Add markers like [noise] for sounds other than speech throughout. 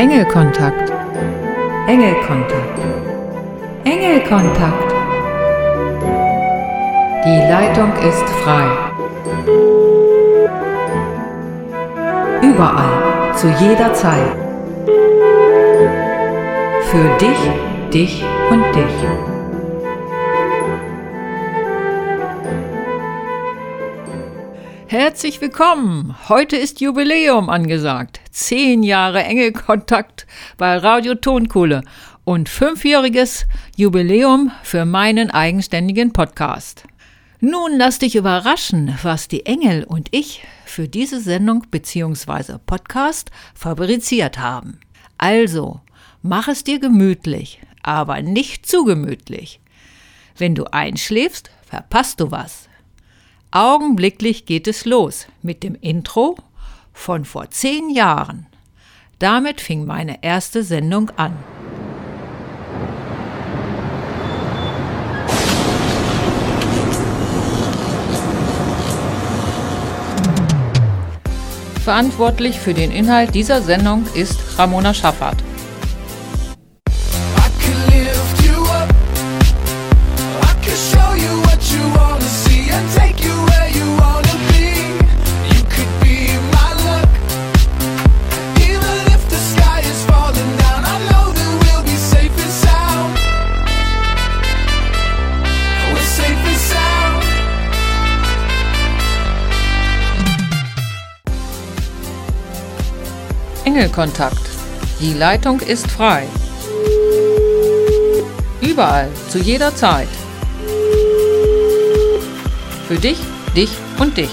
Engelkontakt. Engelkontakt. Engelkontakt. Die Leitung ist frei. Überall, zu jeder Zeit. Für dich, dich und dich. Herzlich willkommen! Heute ist Jubiläum angesagt. Zehn Jahre Engelkontakt bei Radio Tonkohle und fünfjähriges Jubiläum für meinen eigenständigen Podcast. Nun lass dich überraschen, was die Engel und ich für diese Sendung bzw. Podcast fabriziert haben. Also, mach es dir gemütlich, aber nicht zu gemütlich. Wenn du einschläfst, verpasst du was. Augenblicklich geht es los mit dem Intro von vor zehn Jahren. Damit fing meine erste Sendung an. Verantwortlich für den Inhalt dieser Sendung ist Ramona Schaffert. Engelkontakt. Die Leitung ist frei. Überall, zu jeder Zeit. Für dich, dich und dich.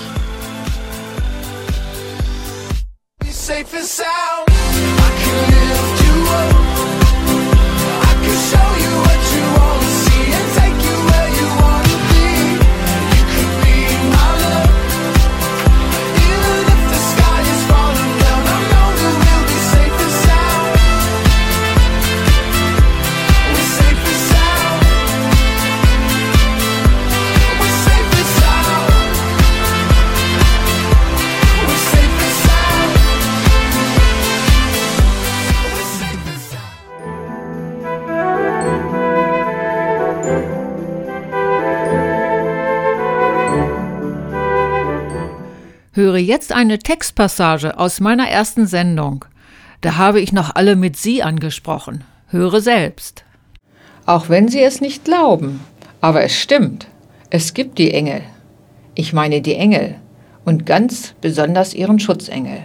Höre jetzt eine Textpassage aus meiner ersten Sendung. Da habe ich noch alle mit Sie angesprochen. Höre selbst. Auch wenn Sie es nicht glauben, aber es stimmt. Es gibt die Engel. Ich meine die Engel und ganz besonders ihren Schutzengel.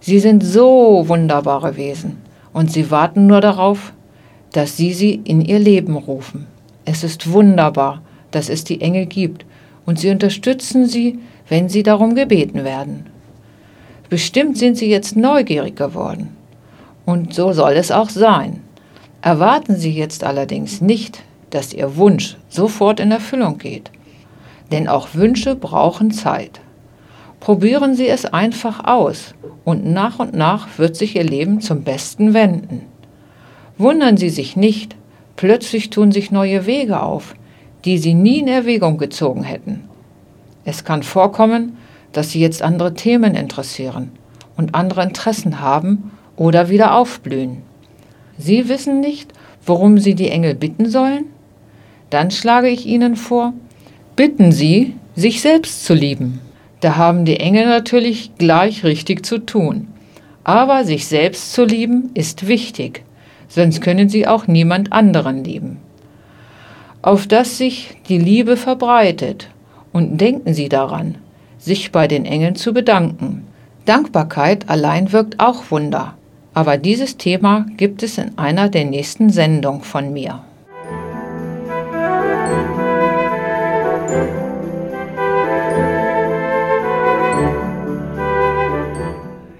Sie sind so wunderbare Wesen und sie warten nur darauf, dass Sie sie in ihr Leben rufen. Es ist wunderbar, dass es die Engel gibt und sie unterstützen sie wenn sie darum gebeten werden. Bestimmt sind sie jetzt neugierig geworden. Und so soll es auch sein. Erwarten Sie jetzt allerdings nicht, dass Ihr Wunsch sofort in Erfüllung geht. Denn auch Wünsche brauchen Zeit. Probieren Sie es einfach aus und nach und nach wird sich Ihr Leben zum Besten wenden. Wundern Sie sich nicht, plötzlich tun sich neue Wege auf, die Sie nie in Erwägung gezogen hätten. Es kann vorkommen, dass Sie jetzt andere Themen interessieren und andere Interessen haben oder wieder aufblühen. Sie wissen nicht, worum Sie die Engel bitten sollen? Dann schlage ich Ihnen vor, bitten Sie, sich selbst zu lieben. Da haben die Engel natürlich gleich richtig zu tun. Aber sich selbst zu lieben ist wichtig, sonst können Sie auch niemand anderen lieben. Auf dass sich die Liebe verbreitet und denken Sie daran, sich bei den Engeln zu bedanken. Dankbarkeit allein wirkt auch Wunder. Aber dieses Thema gibt es in einer der nächsten Sendungen von mir.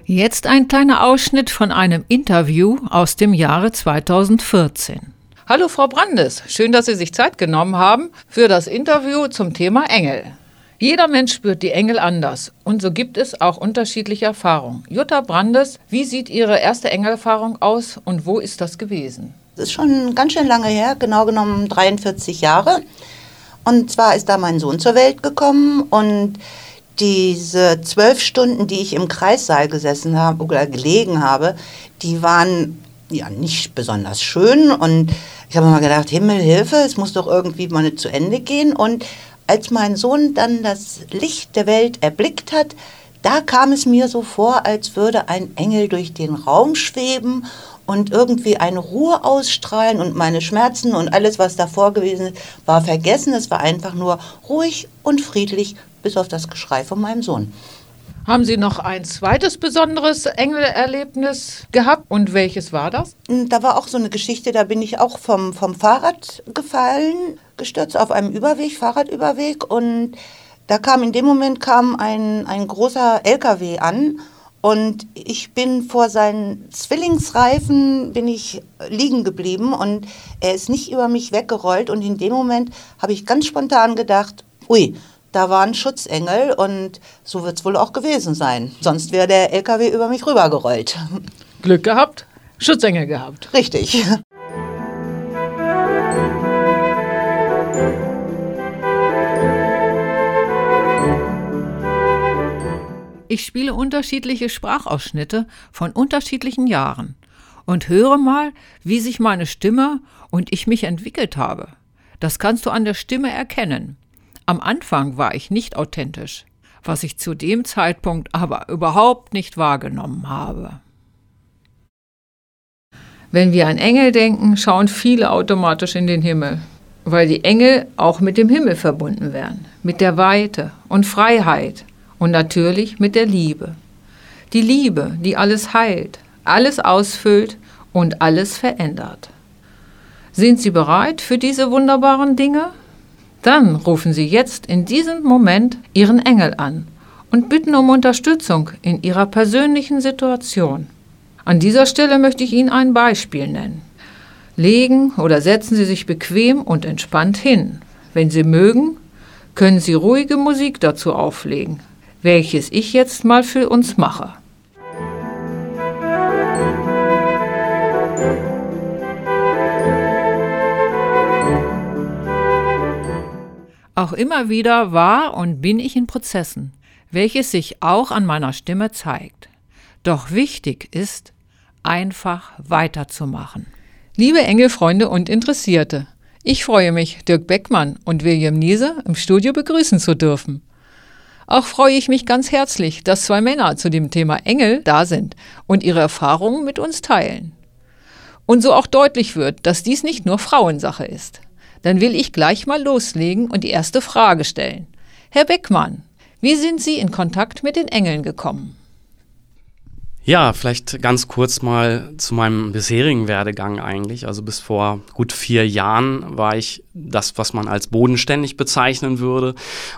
Jetzt ein kleiner Ausschnitt von einem Interview aus dem Jahre 2014. Hallo Frau Brandes, schön, dass Sie sich Zeit genommen haben für das Interview zum Thema Engel. Jeder Mensch spürt die Engel anders und so gibt es auch unterschiedliche Erfahrungen. Jutta Brandes, wie sieht Ihre erste Engelerfahrung aus und wo ist das gewesen? Das ist schon ganz schön lange her, genau genommen 43 Jahre. Und zwar ist da mein Sohn zur Welt gekommen und diese zwölf Stunden, die ich im Kreissaal gesessen habe oder gelegen habe, die waren ja nicht besonders schön und ich habe mal gedacht, Himmel, Hilfe, es muss doch irgendwie mal zu Ende gehen und als mein Sohn dann das Licht der Welt erblickt hat, da kam es mir so vor, als würde ein Engel durch den Raum schweben und irgendwie eine Ruhe ausstrahlen und meine Schmerzen und alles, was davor gewesen ist, war vergessen. Es war einfach nur ruhig und friedlich, bis auf das Geschrei von meinem Sohn. Haben Sie noch ein zweites besonderes Engelerlebnis gehabt? Und welches war das? Hm, da war auch so eine Geschichte, da bin ich auch vom, vom Fahrrad gefallen, gestürzt auf einem Überweg, Fahrradüberweg. Und da kam in dem Moment kam ein, ein großer LKW an. Und ich bin vor seinen Zwillingsreifen bin ich liegen geblieben. Und er ist nicht über mich weggerollt. Und in dem Moment habe ich ganz spontan gedacht, ui, da war ein Schutzengel und so wird es wohl auch gewesen sein. Sonst wäre der LKW über mich rübergerollt. Glück gehabt, Schutzengel gehabt. Richtig. Ich spiele unterschiedliche Sprachausschnitte von unterschiedlichen Jahren und höre mal, wie sich meine Stimme und ich mich entwickelt habe. Das kannst du an der Stimme erkennen. Am Anfang war ich nicht authentisch, was ich zu dem Zeitpunkt aber überhaupt nicht wahrgenommen habe. Wenn wir an Engel denken, schauen viele automatisch in den Himmel, weil die Engel auch mit dem Himmel verbunden werden, mit der Weite und Freiheit und natürlich mit der Liebe. Die Liebe, die alles heilt, alles ausfüllt und alles verändert. Sind Sie bereit für diese wunderbaren Dinge? Dann rufen Sie jetzt in diesem Moment Ihren Engel an und bitten um Unterstützung in Ihrer persönlichen Situation. An dieser Stelle möchte ich Ihnen ein Beispiel nennen. Legen oder setzen Sie sich bequem und entspannt hin. Wenn Sie mögen, können Sie ruhige Musik dazu auflegen, welches ich jetzt mal für uns mache. Auch immer wieder war und bin ich in Prozessen, welches sich auch an meiner Stimme zeigt. Doch wichtig ist, einfach weiterzumachen. Liebe Engelfreunde und Interessierte, ich freue mich, Dirk Beckmann und William Niese im Studio begrüßen zu dürfen. Auch freue ich mich ganz herzlich, dass zwei Männer zu dem Thema Engel da sind und ihre Erfahrungen mit uns teilen. Und so auch deutlich wird, dass dies nicht nur Frauensache ist. Dann will ich gleich mal loslegen und die erste Frage stellen. Herr Beckmann, wie sind Sie in Kontakt mit den Engeln gekommen? Ja, vielleicht ganz kurz mal zu meinem bisherigen Werdegang eigentlich. Also bis vor gut vier Jahren war ich das, was man als bodenständig bezeichnen würde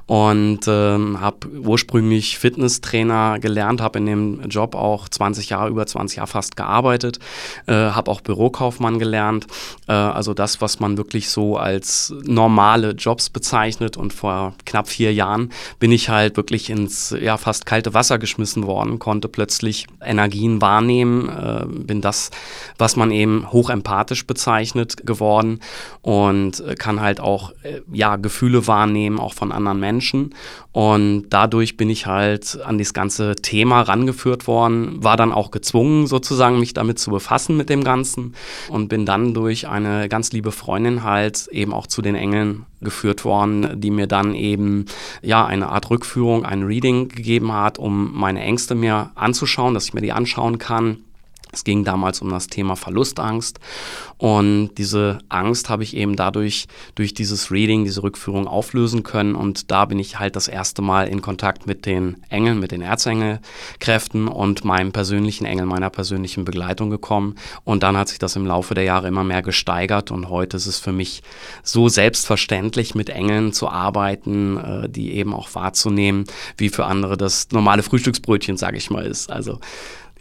und ähm, habe ursprünglich Fitnesstrainer gelernt, habe in dem Job auch 20 Jahre, über 20 Jahre fast gearbeitet, äh, habe auch Bürokaufmann gelernt. Äh, also das, was man wirklich so als normale Jobs bezeichnet und vor knapp vier Jahren bin ich halt wirklich ins ja fast kalte Wasser geschmissen worden, konnte plötzlich Energien wahrnehmen, äh, bin das, was man eben hochempathisch bezeichnet, geworden und äh, kann halt auch äh, ja Gefühle wahrnehmen, auch von anderen Menschen. Und dadurch bin ich halt an das ganze Thema rangeführt worden, war dann auch gezwungen, sozusagen mich damit zu befassen mit dem Ganzen und bin dann durch eine ganz liebe Freundin halt eben auch zu den Engeln geführt worden, die mir dann eben ja eine Art Rückführung, ein Reading gegeben hat, um meine Ängste mir anzuschauen, dass ich mir die anschauen kann es ging damals um das Thema Verlustangst. Und diese Angst habe ich eben dadurch durch dieses Reading, diese Rückführung auflösen können. Und da bin ich halt das erste Mal in Kontakt mit den Engeln, mit den Erzengelkräften und meinem persönlichen Engel, meiner persönlichen Begleitung gekommen. Und dann hat sich das im Laufe der Jahre immer mehr gesteigert. Und heute ist es für mich so selbstverständlich mit Engeln zu arbeiten, äh, die eben auch wahrzunehmen, wie für andere das normale Frühstücksbrötchen, sage ich mal, ist. Also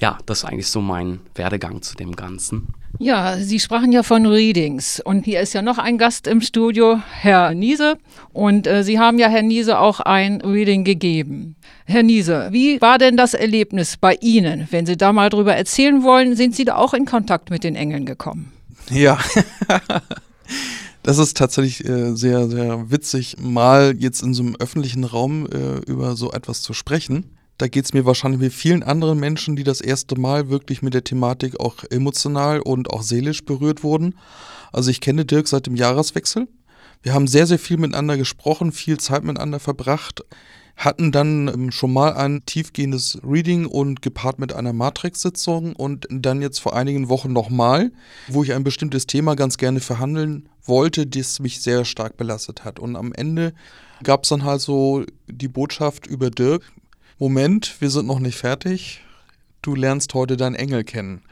ja, das ist eigentlich so mein Werdegang zu dem Ganzen. Ja, Sie sprachen ja von Readings und hier ist ja noch ein Gast im Studio, Herr Niese. Und äh, Sie haben ja Herr Niese auch ein Reading gegeben. Herr Niese, wie war denn das Erlebnis bei Ihnen? Wenn Sie da mal drüber erzählen wollen, sind Sie da auch in Kontakt mit den Engeln gekommen? Ja. [laughs] Das ist tatsächlich äh, sehr, sehr witzig, mal jetzt in so einem öffentlichen Raum äh, über so etwas zu sprechen. Da geht es mir wahrscheinlich wie vielen anderen Menschen, die das erste Mal wirklich mit der Thematik auch emotional und auch seelisch berührt wurden. Also ich kenne Dirk seit dem Jahreswechsel. Wir haben sehr, sehr viel miteinander gesprochen, viel Zeit miteinander verbracht hatten dann ähm, schon mal ein tiefgehendes Reading und gepaart mit einer Matrix-Sitzung und dann jetzt vor einigen Wochen nochmal, wo ich ein bestimmtes Thema ganz gerne verhandeln wollte, das mich sehr stark belastet hat. Und am Ende gab es dann halt so die Botschaft über Dirk, Moment, wir sind noch nicht fertig, du lernst heute deinen Engel kennen.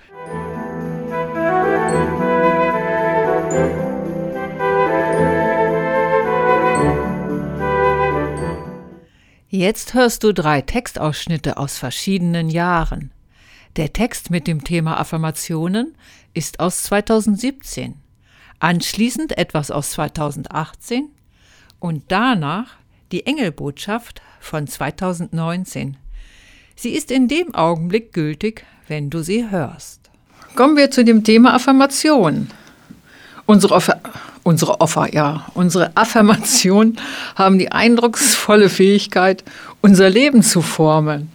Jetzt hörst du drei Textausschnitte aus verschiedenen Jahren. Der Text mit dem Thema Affirmationen ist aus 2017, anschließend etwas aus 2018 und danach die Engelbotschaft von 2019. Sie ist in dem Augenblick gültig, wenn du sie hörst. Kommen wir zu dem Thema Affirmation. Unsere, Offer, unsere Offer, ja, unsere Affirmationen [laughs] haben die eindrucksvolle Fähigkeit, unser Leben zu formen.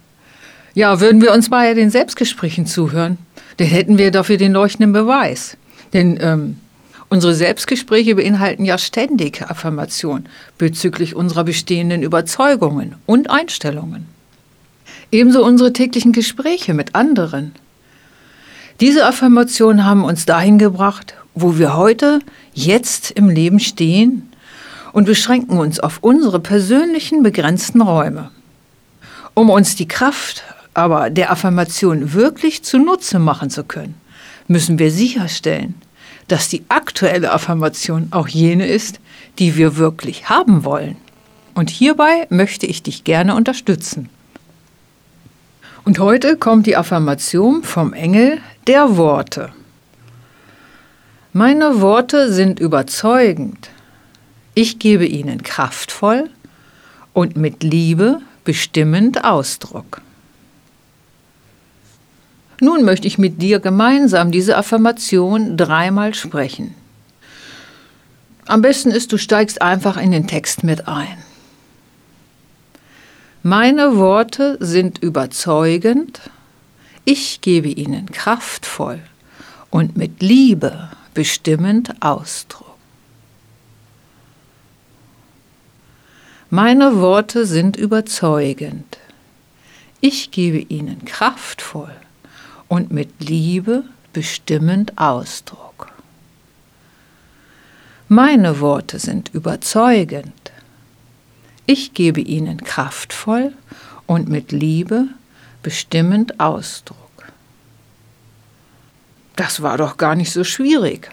Ja, würden wir uns bei den Selbstgesprächen zuhören, dann hätten wir dafür den leuchtenden Beweis. Denn ähm, unsere Selbstgespräche beinhalten ja ständig Affirmationen bezüglich unserer bestehenden Überzeugungen und Einstellungen. Ebenso unsere täglichen Gespräche mit anderen. Diese Affirmationen haben uns dahin gebracht, wo wir heute, jetzt im Leben stehen und beschränken uns auf unsere persönlichen begrenzten Räume. Um uns die Kraft aber der Affirmation wirklich zunutze machen zu können, müssen wir sicherstellen, dass die aktuelle Affirmation auch jene ist, die wir wirklich haben wollen. Und hierbei möchte ich dich gerne unterstützen. Und heute kommt die Affirmation vom Engel der Worte. Meine Worte sind überzeugend. Ich gebe ihnen kraftvoll und mit Liebe bestimmend Ausdruck. Nun möchte ich mit dir gemeinsam diese Affirmation dreimal sprechen. Am besten ist, du steigst einfach in den Text mit ein. Meine Worte sind überzeugend, ich gebe ihnen kraftvoll und mit Liebe bestimmend Ausdruck. Meine Worte sind überzeugend. Ich gebe ihnen kraftvoll und mit Liebe bestimmend Ausdruck. Meine Worte sind überzeugend. Ich gebe ihnen kraftvoll und mit Liebe bestimmend Ausdruck. Das war doch gar nicht so schwierig.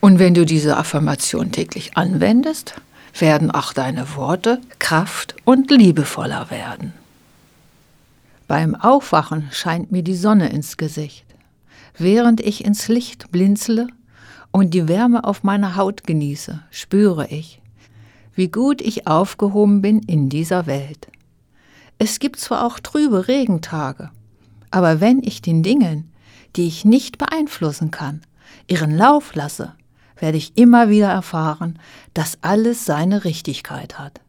Und wenn du diese Affirmation täglich anwendest, werden auch deine Worte kraft- und liebevoller werden. Beim Aufwachen scheint mir die Sonne ins Gesicht, während ich ins Licht blinzle und die Wärme auf meiner Haut genieße, spüre ich, wie gut ich aufgehoben bin in dieser Welt. Es gibt zwar auch trübe Regentage, aber wenn ich den Dingen, die ich nicht beeinflussen kann, ihren Lauf lasse, werde ich immer wieder erfahren, dass alles seine Richtigkeit hat.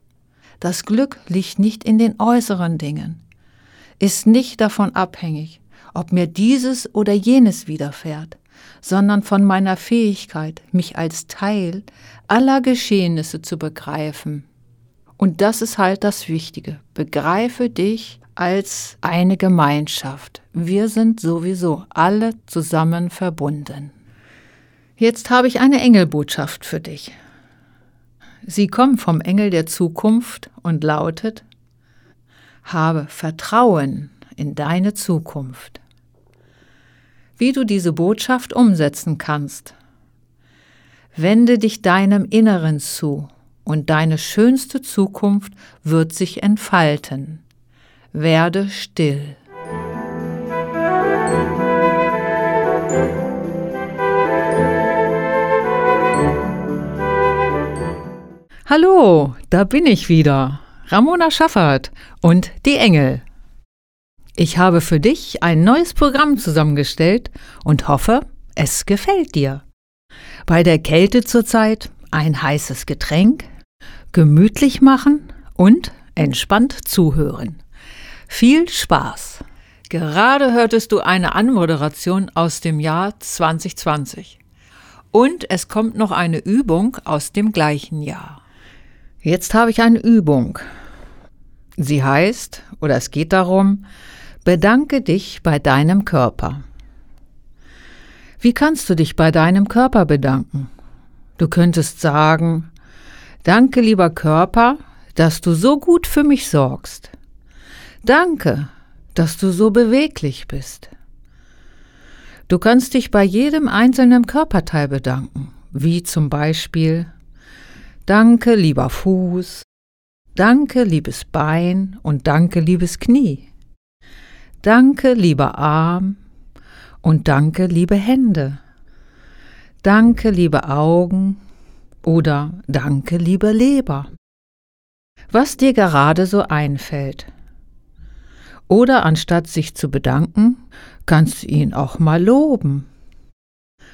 Das Glück liegt nicht in den äußeren Dingen, ist nicht davon abhängig, ob mir dieses oder jenes widerfährt, sondern von meiner Fähigkeit, mich als Teil aller Geschehnisse zu begreifen. Und das ist halt das Wichtige. Begreife dich als eine Gemeinschaft. Wir sind sowieso alle zusammen verbunden. Jetzt habe ich eine Engelbotschaft für dich. Sie kommt vom Engel der Zukunft und lautet, habe Vertrauen in deine Zukunft. Wie du diese Botschaft umsetzen kannst. Wende dich deinem Inneren zu und deine schönste Zukunft wird sich entfalten werde still. Hallo, da bin ich wieder, Ramona Schaffert und die Engel. Ich habe für dich ein neues Programm zusammengestellt und hoffe, es gefällt dir. Bei der Kälte zurzeit ein heißes Getränk, gemütlich machen und entspannt zuhören. Viel Spaß! Gerade hörtest du eine Anmoderation aus dem Jahr 2020. Und es kommt noch eine Übung aus dem gleichen Jahr. Jetzt habe ich eine Übung. Sie heißt, oder es geht darum, bedanke dich bei deinem Körper. Wie kannst du dich bei deinem Körper bedanken? Du könntest sagen, danke lieber Körper, dass du so gut für mich sorgst. Danke, dass du so beweglich bist. Du kannst dich bei jedem einzelnen Körperteil bedanken, wie zum Beispiel Danke, lieber Fuß, Danke, liebes Bein und danke, liebes Knie. Danke, lieber Arm und danke, liebe Hände. Danke, liebe Augen oder danke, liebe Leber. Was dir gerade so einfällt. Oder anstatt sich zu bedanken, kannst du ihn auch mal loben.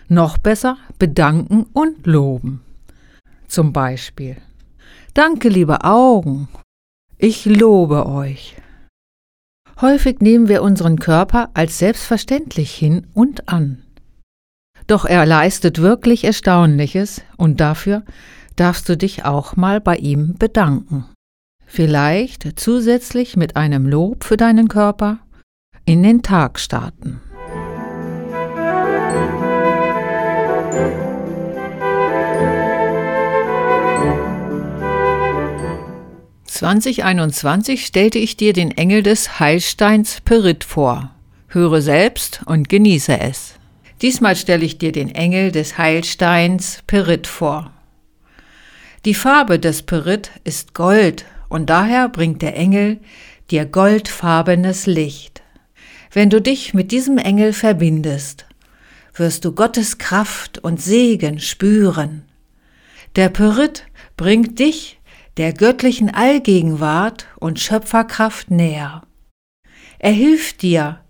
Noch besser bedanken und loben. Zum Beispiel. Danke, liebe Augen. Ich lobe euch. Häufig nehmen wir unseren Körper als selbstverständlich hin und an. Doch er leistet wirklich Erstaunliches und dafür darfst du dich auch mal bei ihm bedanken. Vielleicht zusätzlich mit einem Lob für deinen Körper in den Tag starten. 2021 stellte ich dir den Engel des Heilsteins Perit vor. Höre selbst und genieße es. Diesmal stelle ich dir den Engel des Heilsteins Perit vor. Die Farbe des Perit ist Gold und daher bringt der Engel dir goldfarbenes Licht. Wenn du dich mit diesem Engel verbindest, wirst du Gottes Kraft und Segen spüren. Der Perit bringt dich der göttlichen Allgegenwart und Schöpferkraft näher. Er hilft dir,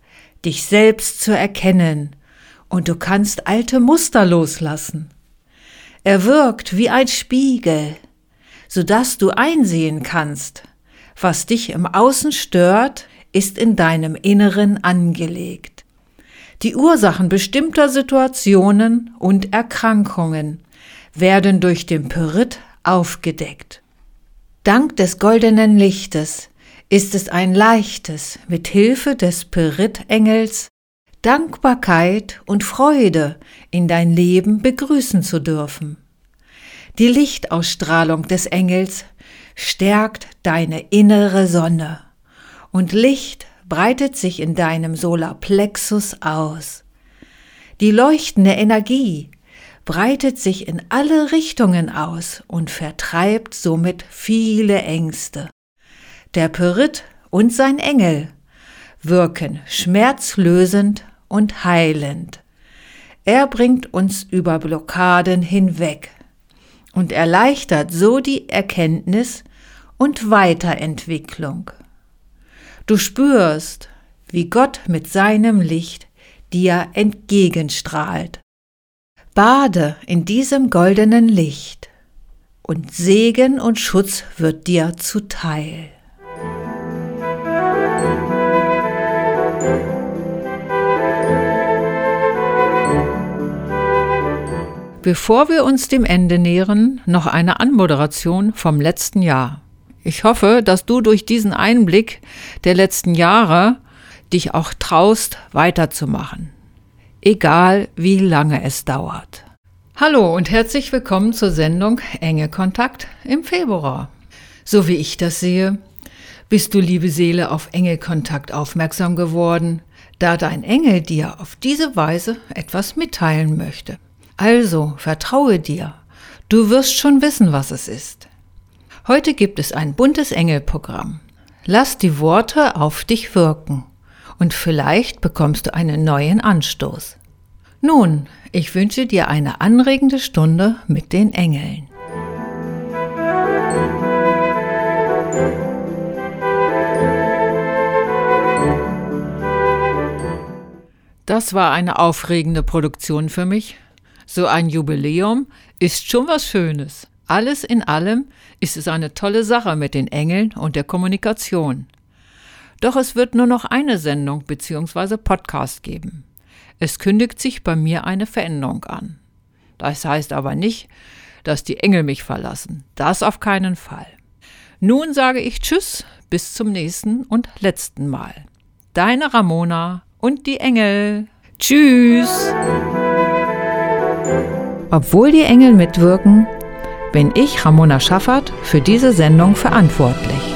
dich selbst zu erkennen, und du kannst alte Muster loslassen. Er wirkt wie ein Spiegel, so dass du einsehen kannst, was dich im Außen stört, ist in deinem Inneren angelegt. Die Ursachen bestimmter Situationen und Erkrankungen werden durch den Pyrit aufgedeckt. Dank des goldenen Lichtes ist es ein leichtes, mit Hilfe des Pyrit-Engels Dankbarkeit und Freude in dein Leben begrüßen zu dürfen. Die Lichtausstrahlung des Engels stärkt deine innere Sonne und Licht breitet sich in deinem Solarplexus aus. Die leuchtende Energie breitet sich in alle Richtungen aus und vertreibt somit viele Ängste. Der Pyrit und sein Engel wirken schmerzlösend und heilend. Er bringt uns über Blockaden hinweg und erleichtert so die Erkenntnis und Weiterentwicklung. Du spürst, wie Gott mit seinem Licht dir entgegenstrahlt. Bade in diesem goldenen Licht und Segen und Schutz wird dir zuteil. Bevor wir uns dem Ende nähern, noch eine Anmoderation vom letzten Jahr. Ich hoffe, dass du durch diesen Einblick der letzten Jahre dich auch traust, weiterzumachen. Egal wie lange es dauert. Hallo und herzlich willkommen zur Sendung Enge Kontakt im Februar. So wie ich das sehe, bist du, liebe Seele, auf Engelkontakt aufmerksam geworden, da dein Engel dir auf diese Weise etwas mitteilen möchte. Also vertraue dir, du wirst schon wissen, was es ist. Heute gibt es ein buntes Engelprogramm. Lass die Worte auf dich wirken und vielleicht bekommst du einen neuen Anstoß. Nun, ich wünsche dir eine anregende Stunde mit den Engeln. Das war eine aufregende Produktion für mich. So ein Jubiläum ist schon was Schönes. Alles in allem ist es eine tolle Sache mit den Engeln und der Kommunikation. Doch es wird nur noch eine Sendung bzw. Podcast geben. Es kündigt sich bei mir eine Veränderung an. Das heißt aber nicht, dass die Engel mich verlassen. Das auf keinen Fall. Nun sage ich Tschüss, bis zum nächsten und letzten Mal. Deine Ramona und die Engel. Tschüss! Obwohl die Engel mitwirken, bin ich, Ramona Schaffert, für diese Sendung verantwortlich.